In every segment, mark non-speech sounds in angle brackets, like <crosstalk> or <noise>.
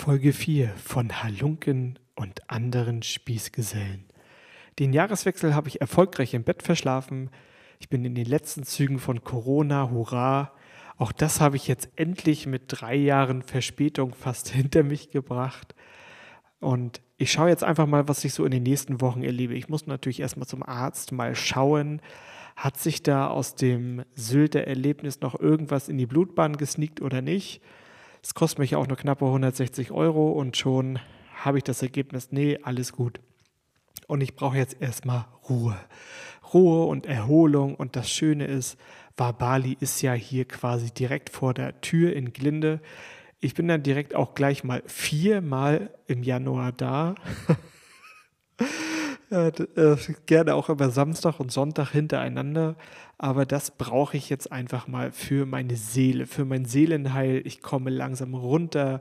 Folge 4 von Halunken und anderen Spießgesellen. Den Jahreswechsel habe ich erfolgreich im Bett verschlafen. Ich bin in den letzten Zügen von Corona, hurra. Auch das habe ich jetzt endlich mit drei Jahren Verspätung fast <laughs> hinter mich gebracht. Und ich schaue jetzt einfach mal, was ich so in den nächsten Wochen erlebe. Ich muss natürlich erstmal zum Arzt mal schauen, hat sich da aus dem Sylter Erlebnis noch irgendwas in die Blutbahn gesneakt oder nicht. Es kostet mich auch nur knappe 160 Euro und schon habe ich das Ergebnis, nee, alles gut. Und ich brauche jetzt erstmal Ruhe. Ruhe und Erholung. Und das Schöne ist, Wabali ist ja hier quasi direkt vor der Tür in Glinde. Ich bin dann direkt auch gleich mal viermal im Januar da. <laughs> Äh, gerne auch immer Samstag und Sonntag hintereinander. Aber das brauche ich jetzt einfach mal für meine Seele, für mein Seelenheil. Ich komme langsam runter.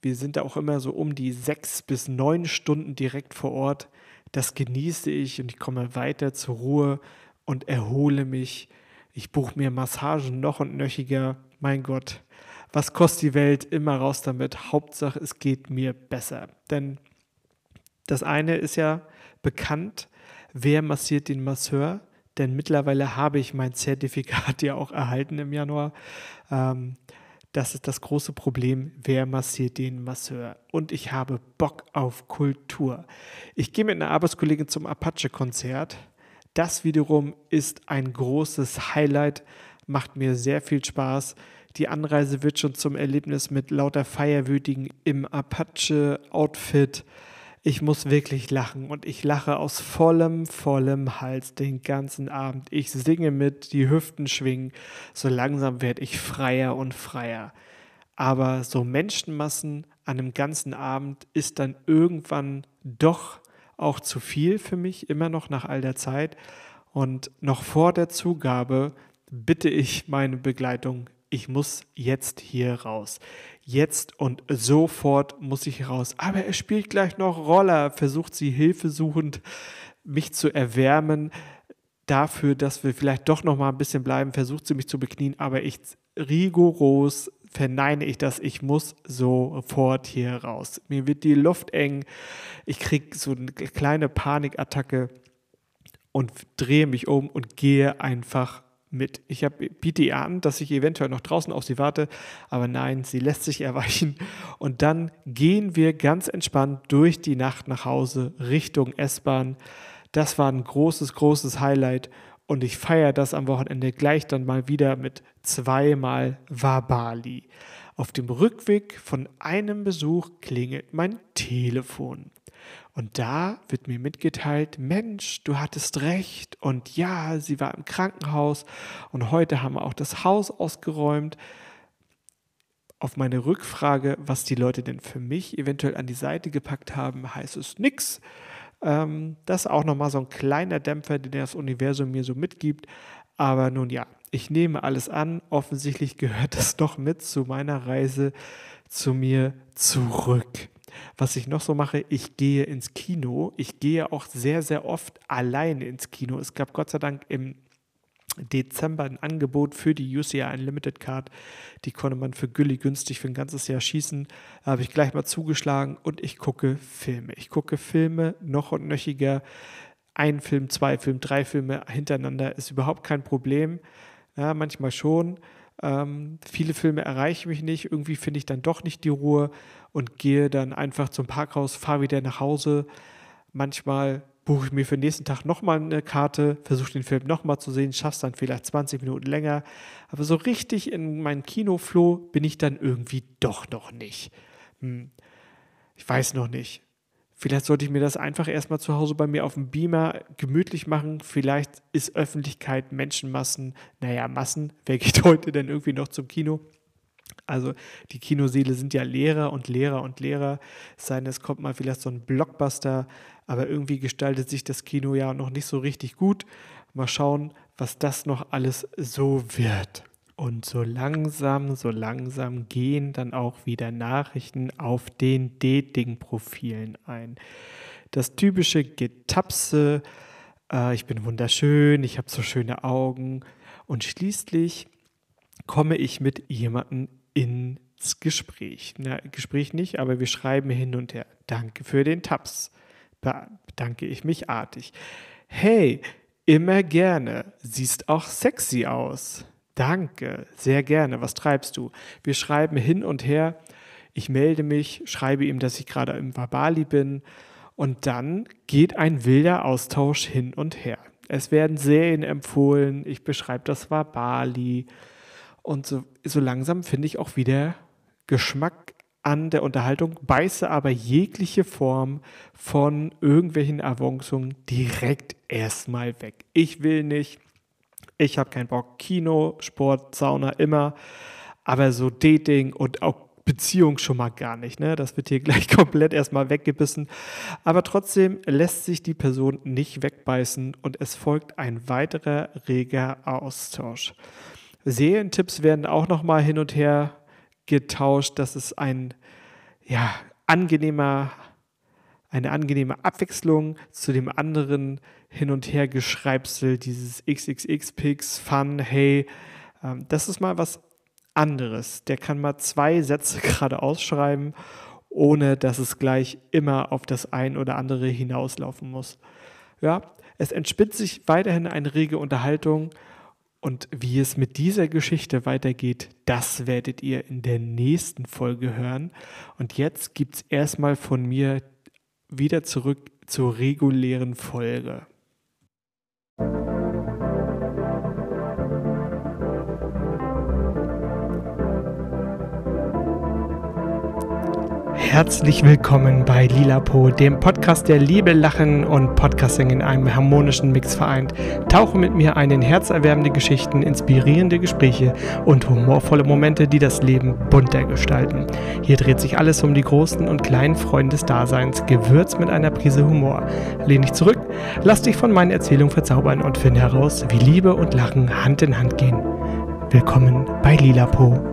Wir sind da auch immer so um die sechs bis neun Stunden direkt vor Ort. Das genieße ich und ich komme weiter zur Ruhe und erhole mich. Ich buche mir Massagen noch und nöchiger. Mein Gott, was kostet die Welt? Immer raus damit. Hauptsache, es geht mir besser. Denn das eine ist ja, bekannt, wer massiert den Masseur, denn mittlerweile habe ich mein Zertifikat <laughs> ja auch erhalten im Januar. Ähm, das ist das große Problem, wer massiert den Masseur. Und ich habe Bock auf Kultur. Ich gehe mit einer Arbeitskollegin zum Apache-Konzert. Das wiederum ist ein großes Highlight, macht mir sehr viel Spaß. Die Anreise wird schon zum Erlebnis mit lauter Feierwütigen im Apache-Outfit. Ich muss wirklich lachen und ich lache aus vollem, vollem Hals den ganzen Abend. Ich singe mit, die Hüften schwingen. So langsam werde ich freier und freier. Aber so Menschenmassen an einem ganzen Abend ist dann irgendwann doch auch zu viel für mich, immer noch nach all der Zeit. Und noch vor der Zugabe bitte ich meine Begleitung, ich muss jetzt hier raus jetzt und sofort muss ich raus. Aber er spielt gleich noch Roller, versucht sie hilfesuchend mich zu erwärmen dafür, dass wir vielleicht doch noch mal ein bisschen bleiben, versucht sie mich zu beknien, aber ich rigoros verneine ich das, ich muss sofort hier raus. Mir wird die Luft eng, ich kriege so eine kleine Panikattacke und drehe mich um und gehe einfach mit. Ich hab, biete ihr an, dass ich eventuell noch draußen auf sie warte, aber nein, sie lässt sich erweichen. Und dann gehen wir ganz entspannt durch die Nacht nach Hause Richtung S-Bahn. Das war ein großes, großes Highlight und ich feiere das am Wochenende gleich dann mal wieder mit zweimal Wabali. Auf dem Rückweg von einem Besuch klingelt mein Telefon. Und da wird mir mitgeteilt, Mensch, du hattest recht und ja, sie war im Krankenhaus und heute haben wir auch das Haus ausgeräumt. Auf meine Rückfrage, was die Leute denn für mich eventuell an die Seite gepackt haben, heißt es nix. Ähm, das ist auch nochmal so ein kleiner Dämpfer, den das Universum mir so mitgibt. Aber nun ja, ich nehme alles an. Offensichtlich gehört das <laughs> doch mit zu meiner Reise zu mir zurück. Was ich noch so mache, ich gehe ins Kino. Ich gehe auch sehr, sehr oft alleine ins Kino. Es gab Gott sei Dank im Dezember ein Angebot für die UCI Unlimited Card. Die konnte man für Gülli günstig für ein ganzes Jahr schießen. Da habe ich gleich mal zugeschlagen und ich gucke Filme. Ich gucke Filme noch und nöchiger. Ein Film, zwei Filme, drei Filme hintereinander ist überhaupt kein Problem. Ja, manchmal schon. Ähm, viele Filme erreichen mich nicht. Irgendwie finde ich dann doch nicht die Ruhe und gehe dann einfach zum Parkhaus, fahre wieder nach Hause. Manchmal buche ich mir für den nächsten Tag nochmal eine Karte, versuche den Film nochmal zu sehen, schaffe es dann vielleicht 20 Minuten länger. Aber so richtig in meinem Kinoflow bin ich dann irgendwie doch noch nicht. Hm. Ich weiß noch nicht. Vielleicht sollte ich mir das einfach erstmal zu Hause bei mir auf dem Beamer gemütlich machen. Vielleicht ist Öffentlichkeit, Menschenmassen, naja, Massen. Wer geht <laughs> heute denn irgendwie noch zum Kino? Also die Kinoseele sind ja Lehrer und Lehrer und Lehrer. Es sei denn, es kommt mal vielleicht so ein Blockbuster, aber irgendwie gestaltet sich das Kino ja noch nicht so richtig gut. Mal schauen, was das noch alles so wird. Und so langsam, so langsam gehen dann auch wieder Nachrichten auf den Dating-Profilen ein. Das typische Getapse, äh, ich bin wunderschön, ich habe so schöne Augen. Und schließlich komme ich mit jemandem in Gespräch. Na, Gespräch nicht, aber wir schreiben hin und her. Danke für den Tabs. Bedanke ich mich artig. Hey, immer gerne. Siehst auch sexy aus. Danke, sehr gerne. Was treibst du? Wir schreiben hin und her. Ich melde mich, schreibe ihm, dass ich gerade im Bali bin. Und dann geht ein wilder Austausch hin und her. Es werden Serien empfohlen. Ich beschreibe, das war Bali. Und so, so langsam finde ich auch wieder Geschmack an der Unterhaltung, beiße aber jegliche Form von irgendwelchen Avancungen direkt erstmal weg. Ich will nicht, ich habe keinen Bock, Kino, Sport, Sauna immer, aber so Dating und auch Beziehung schon mal gar nicht. Ne? Das wird hier <laughs> gleich komplett erstmal weggebissen. Aber trotzdem lässt sich die Person nicht wegbeißen und es folgt ein weiterer reger Austausch. Serientipps werden auch noch mal hin und her getauscht. Das ist ein ja, angenehmer, eine angenehme Abwechslung zu dem anderen hin und her Geschreibsel, dieses XXX-Pix, Fun, hey, ähm, das ist mal was anderes. Der kann mal zwei Sätze <laughs> gerade ausschreiben, ohne dass es gleich immer auf das ein oder andere hinauslaufen muss. Ja, es entspitzt sich weiterhin eine rege Unterhaltung und wie es mit dieser Geschichte weitergeht, das werdet ihr in der nächsten Folge hören. Und jetzt gibt es erstmal von mir wieder zurück zur regulären Folge. Herzlich willkommen bei Lilapo, dem Podcast, der Liebe, Lachen und Podcasting in einem harmonischen Mix vereint. Tauche mit mir ein in herzerwärmende Geschichten, inspirierende Gespräche und humorvolle Momente, die das Leben bunter gestalten. Hier dreht sich alles um die großen und kleinen Freunde des Daseins, gewürzt mit einer Prise Humor. Lehn dich zurück, lass dich von meinen Erzählungen verzaubern und finde heraus, wie Liebe und Lachen Hand in Hand gehen. Willkommen bei Lilapo.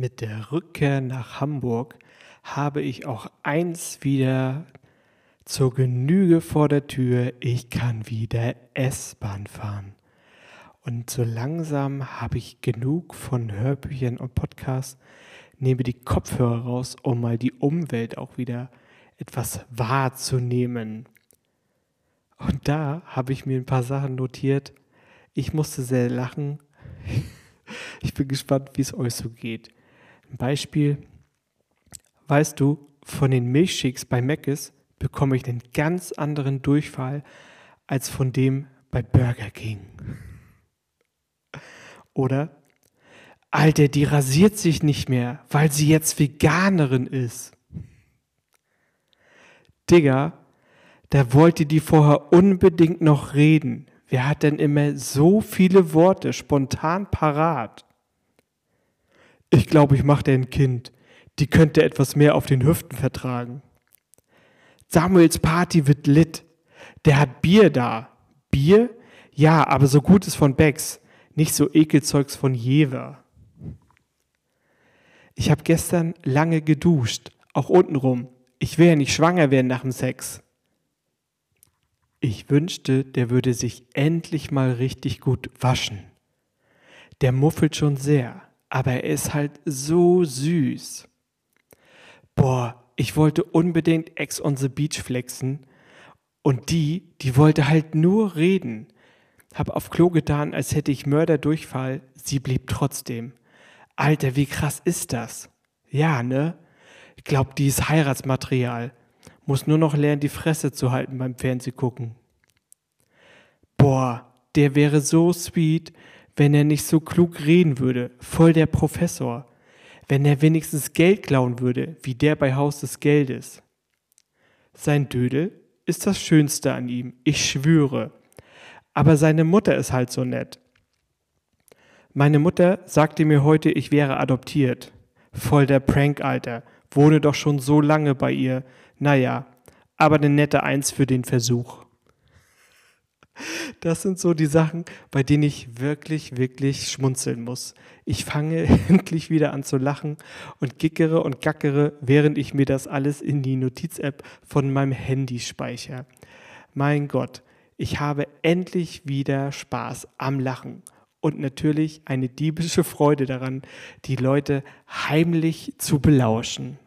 Mit der Rückkehr nach Hamburg habe ich auch eins wieder zur Genüge vor der Tür. Ich kann wieder S-Bahn fahren. Und so langsam habe ich genug von Hörbüchern und Podcasts, nehme die Kopfhörer raus, um mal die Umwelt auch wieder etwas wahrzunehmen. Und da habe ich mir ein paar Sachen notiert. Ich musste sehr lachen. <laughs> Ich bin gespannt, wie es euch so geht. Beispiel, weißt du, von den Milchshakes bei Mc's bekomme ich einen ganz anderen Durchfall als von dem bei Burger King. Oder, Alter, die rasiert sich nicht mehr, weil sie jetzt Veganerin ist. Digga, da wollte die vorher unbedingt noch reden. Wer hat denn immer so viele Worte spontan parat? Ich glaube, ich mache dir ein Kind. Die könnte etwas mehr auf den Hüften vertragen. Samuels Party wird lit. Der hat Bier da. Bier? Ja, aber so gutes von Becks. Nicht so Ekelzeugs von Jever. Ich habe gestern lange geduscht, auch untenrum. Ich will ja nicht schwanger werden nach dem Sex. Ich wünschte, der würde sich endlich mal richtig gut waschen. Der muffelt schon sehr aber er ist halt so süß. Boah, ich wollte unbedingt Ex on the Beach flexen und die, die wollte halt nur reden. Hab auf Klo getan, als hätte ich Mörderdurchfall, sie blieb trotzdem. Alter, wie krass ist das? Ja, ne? Ich glaub, die ist Heiratsmaterial. Muss nur noch lernen, die Fresse zu halten beim Fernsehgucken. Boah, der wäre so sweet, wenn er nicht so klug reden würde, voll der Professor, wenn er wenigstens Geld klauen würde, wie der bei Haus des Geldes. Sein Dödel ist das Schönste an ihm, ich schwöre. Aber seine Mutter ist halt so nett. Meine Mutter sagte mir heute, ich wäre adoptiert. Voll der Prank, Alter. Wohne doch schon so lange bei ihr. Naja, aber eine nette Eins für den Versuch. Das sind so die Sachen, bei denen ich wirklich, wirklich schmunzeln muss. Ich fange <laughs> endlich wieder an zu lachen und gickere und gackere, während ich mir das alles in die Notiz-App von meinem Handy speichere. Mein Gott, ich habe endlich wieder Spaß am Lachen. und natürlich eine diebische Freude daran, die Leute heimlich zu belauschen.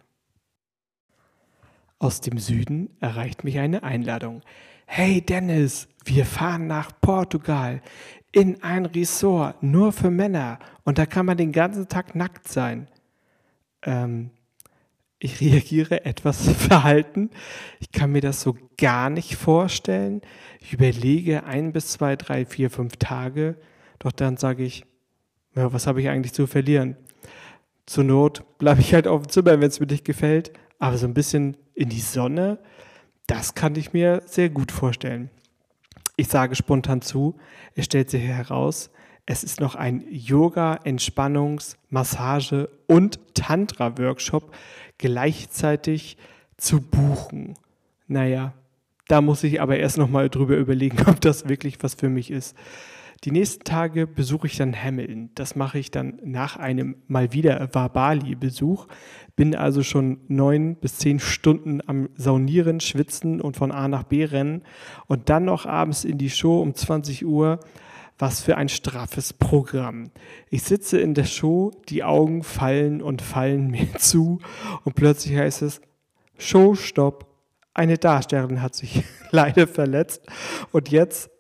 Aus dem Süden erreicht mich eine Einladung. Hey Dennis, wir fahren nach Portugal in ein Resort nur für Männer und da kann man den ganzen Tag nackt sein. Ähm, ich reagiere etwas <laughs> verhalten. Ich kann mir das so gar nicht vorstellen. Ich überlege ein bis zwei, drei, vier, fünf Tage. Doch dann sage ich, ja, was habe ich eigentlich zu verlieren? Zur Not bleibe ich halt auf dem Zimmer, wenn es mir nicht gefällt. Aber so ein bisschen in die Sonne, das kann ich mir sehr gut vorstellen. Ich sage spontan zu, es stellt sich heraus, es ist noch ein Yoga, Entspannungs-, Massage- und Tantra-Workshop gleichzeitig zu buchen. Naja, da muss ich aber erst nochmal drüber überlegen, <laughs> ob das wirklich was für mich ist. Die nächsten Tage besuche ich dann Hamilton. Das mache ich dann nach einem mal wieder Wabali-Besuch. Bin also schon neun bis zehn Stunden am Saunieren, Schwitzen und von A nach B rennen und dann noch abends in die Show um 20 Uhr. Was für ein straffes Programm. Ich sitze in der Show, die Augen fallen und fallen <laughs> mir zu und plötzlich heißt es, Show, stopp. Eine Darstellerin hat sich <laughs> leider verletzt und jetzt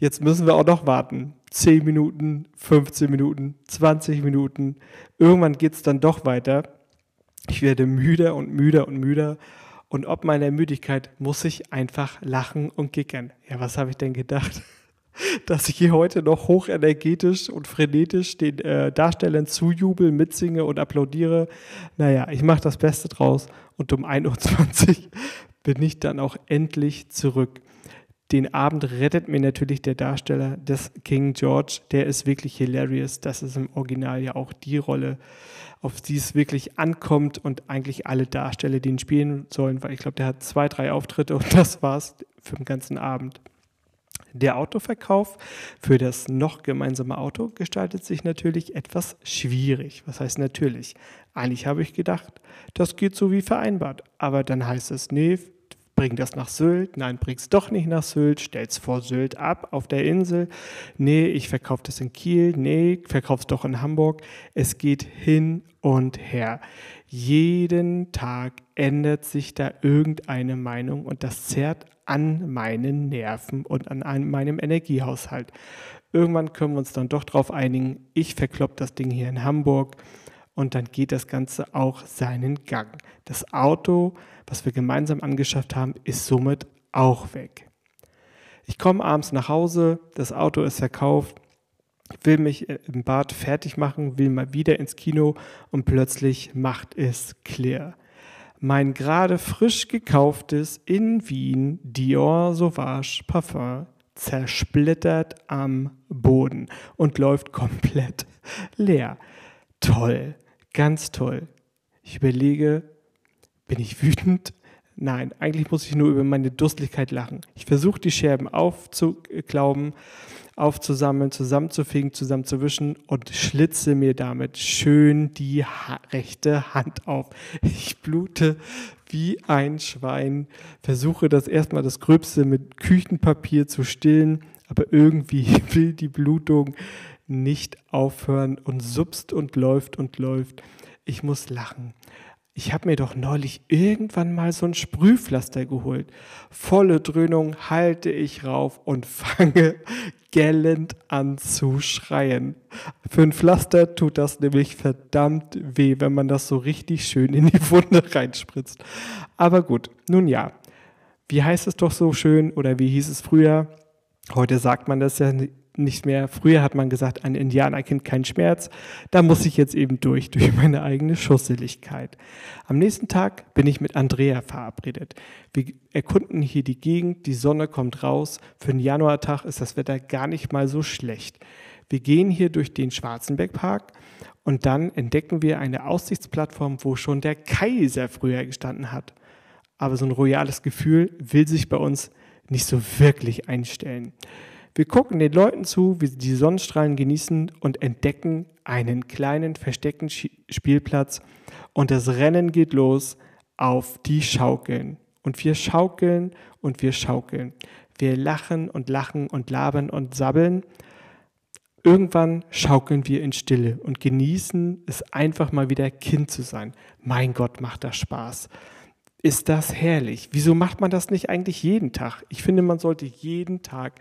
Jetzt müssen wir auch noch warten. 10 Minuten, 15 Minuten, 20 Minuten. Irgendwann geht es dann doch weiter. Ich werde müder und müder und müder. Und ob meiner Müdigkeit muss ich einfach lachen und gickern. Ja, was habe ich denn gedacht? <laughs> Dass ich hier heute noch hochenergetisch und frenetisch den äh, Darstellern zujubel, mitsinge und applaudiere. Naja, ich mache das Beste draus und um 1.20 Uhr <laughs> bin ich dann auch endlich zurück den Abend rettet mir natürlich der Darsteller des King George. Der ist wirklich hilarious. Das ist im Original ja auch die Rolle, auf die es wirklich ankommt und eigentlich alle Darsteller, die ihn spielen sollen, weil ich glaube, der hat zwei, drei Auftritte und <laughs> das war's für den ganzen Abend. Der Autoverkauf für das noch gemeinsame Auto gestaltet sich natürlich etwas schwierig. Was heißt natürlich? Eigentlich habe ich gedacht, das geht so wie vereinbart. Aber dann heißt es, nee, bring das nach Sylt, nein, bring's doch nicht nach Sylt, stell's vor Sylt ab auf der Insel, nee, ich verkaufe das in Kiel, nee, verkauf's doch in Hamburg. Es geht hin und her. Jeden Tag ändert sich da irgendeine Meinung und das zerrt an meinen Nerven und an meinem Energiehaushalt. Irgendwann können wir uns dann doch darauf einigen, ich verklopp das Ding hier in Hamburg und dann geht das Ganze auch seinen Gang. Das Auto, was wir gemeinsam angeschafft haben, ist somit auch weg. Ich komme abends nach Hause, das Auto ist verkauft, will mich im Bad fertig machen, will mal wieder ins Kino und plötzlich macht es clear. Mein gerade frisch gekauftes in Wien Dior Sauvage Parfum zersplittert am Boden und läuft komplett leer. Toll. Ganz toll. Ich überlege, bin ich wütend? Nein, eigentlich muss ich nur über meine Durstigkeit lachen. Ich versuche die Scherben aufzuklauben, aufzusammeln, zusammenzufegen, zusammenzuwischen und schlitze mir damit schön die ha rechte Hand auf. Ich blute wie ein Schwein, versuche das erstmal das Gröbste mit Küchenpapier zu stillen, aber irgendwie <laughs> will die Blutung nicht aufhören und supst und läuft und läuft. Ich muss lachen. Ich habe mir doch neulich irgendwann mal so ein Sprühpflaster geholt. Volle Dröhnung halte ich rauf und <laughs> fange gellend an zu schreien. Für ein Pflaster tut das nämlich verdammt weh, wenn man das so richtig schön in die <laughs> Wunde reinspritzt. Aber gut, nun ja. Wie heißt es doch so schön oder wie hieß es früher? Heute sagt man das ja nicht mehr. Früher hat man gesagt, ein Indianer kennt keinen Schmerz. Da muss ich jetzt eben durch, <laughs> durch meine eigene Schusseligkeit. Am nächsten Tag bin ich mit Andrea verabredet. Wir erkunden hier die Gegend, die Sonne kommt raus. Für einen Januartag ist das Wetter gar nicht mal so schlecht. Wir gehen hier durch den Schwarzenbergpark und dann entdecken wir eine Aussichtsplattform, wo schon der Kaiser früher gestanden hat. Aber so ein royales Gefühl will sich bei uns nicht so wirklich einstellen. Wir gucken den Leuten zu, wie sie die Sonnenstrahlen genießen und entdecken einen kleinen versteckten Spielplatz und das Rennen geht los auf die Schaukeln. Und wir schaukeln und wir schaukeln. Wir lachen und lachen und labern und sabbeln. Irgendwann schaukeln wir in Stille und genießen es einfach mal wieder Kind zu sein. Mein Gott, macht das Spaß. Ist das herrlich? Wieso macht man das nicht eigentlich jeden Tag? Ich finde, man sollte jeden Tag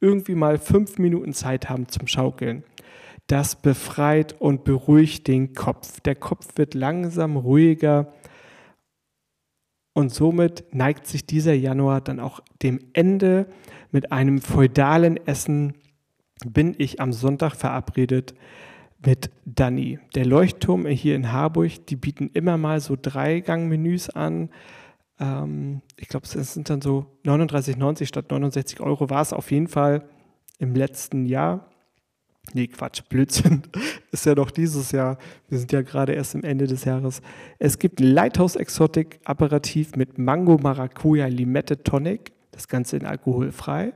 irgendwie mal fünf Minuten Zeit haben zum Schaukeln. Das befreit und beruhigt den Kopf. Der Kopf wird langsam ruhiger und somit neigt sich dieser Januar dann auch dem Ende mit einem feudalen Essen bin ich am Sonntag verabredet mit Danny. Der Leuchtturm hier in Harburg, die bieten immer mal so Dreigang-Menüs an. Ähm, ich glaube, es sind dann so 39,90 statt 69 Euro war es auf jeden Fall im letzten Jahr. Nee, Quatsch, Blödsinn. <laughs> Ist ja doch dieses Jahr. Wir sind ja gerade erst am Ende des Jahres. Es gibt Lighthouse Exotic Aperitif mit Mango Maracuja Limette Tonic. Das Ganze in alkoholfrei.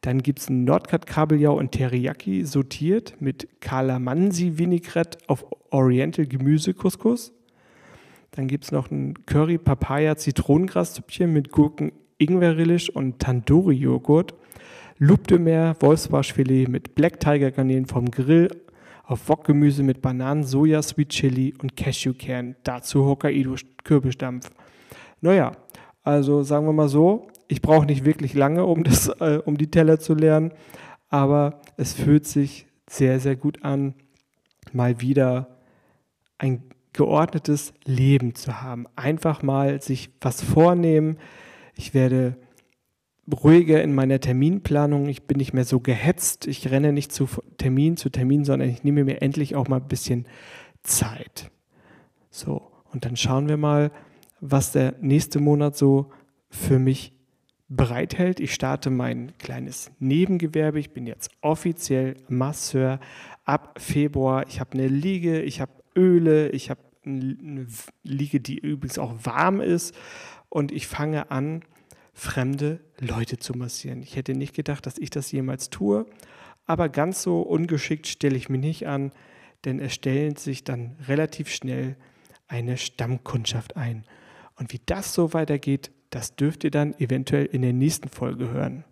Dann gibt es ein Nordcut Kabeljau und Teriyaki sortiert mit Calamansi Vinaigrette auf Oriental Gemüse Couscous. Dann gibt es noch ein Curry Papaya Zitronengraszüppchen mit Gurken Ingwerrelish und Tandoori Joghurt. Loup de Mer Wolfsbarschfilet mit Black Tiger Garnelen vom Grill auf Wokgemüse mit Bananen, Soja, Sweet Chili und Cashewkern. Dazu Hokkaido Kürbisdampf. Naja, also sagen wir mal so, ich brauche nicht wirklich lange, um, das, <laughs> äh, um die Teller zu lernen, aber es fühlt sich sehr, sehr gut an, mal wieder ein geordnetes Leben zu haben. Einfach mal sich was vornehmen. Ich werde ruhiger in meiner Terminplanung. Ich bin nicht mehr so gehetzt. Ich renne nicht zu Termin zu Termin, sondern ich nehme mir endlich auch mal ein bisschen Zeit. So, und dann schauen wir mal, was der nächste Monat so für mich bereithält. Ich starte mein kleines Nebengewerbe. Ich bin jetzt offiziell Masseur ab Februar. Ich habe eine Liege, ich habe Öle, ich habe eine Liege, die übrigens auch warm ist. Und ich fange an, fremde Leute zu massieren. Ich hätte nicht gedacht, dass ich das jemals tue. Aber ganz so ungeschickt stelle ich mich nicht an, denn es stellt sich dann relativ schnell eine Stammkundschaft ein. Und wie das so weitergeht, das dürft ihr dann eventuell in der nächsten Folge hören.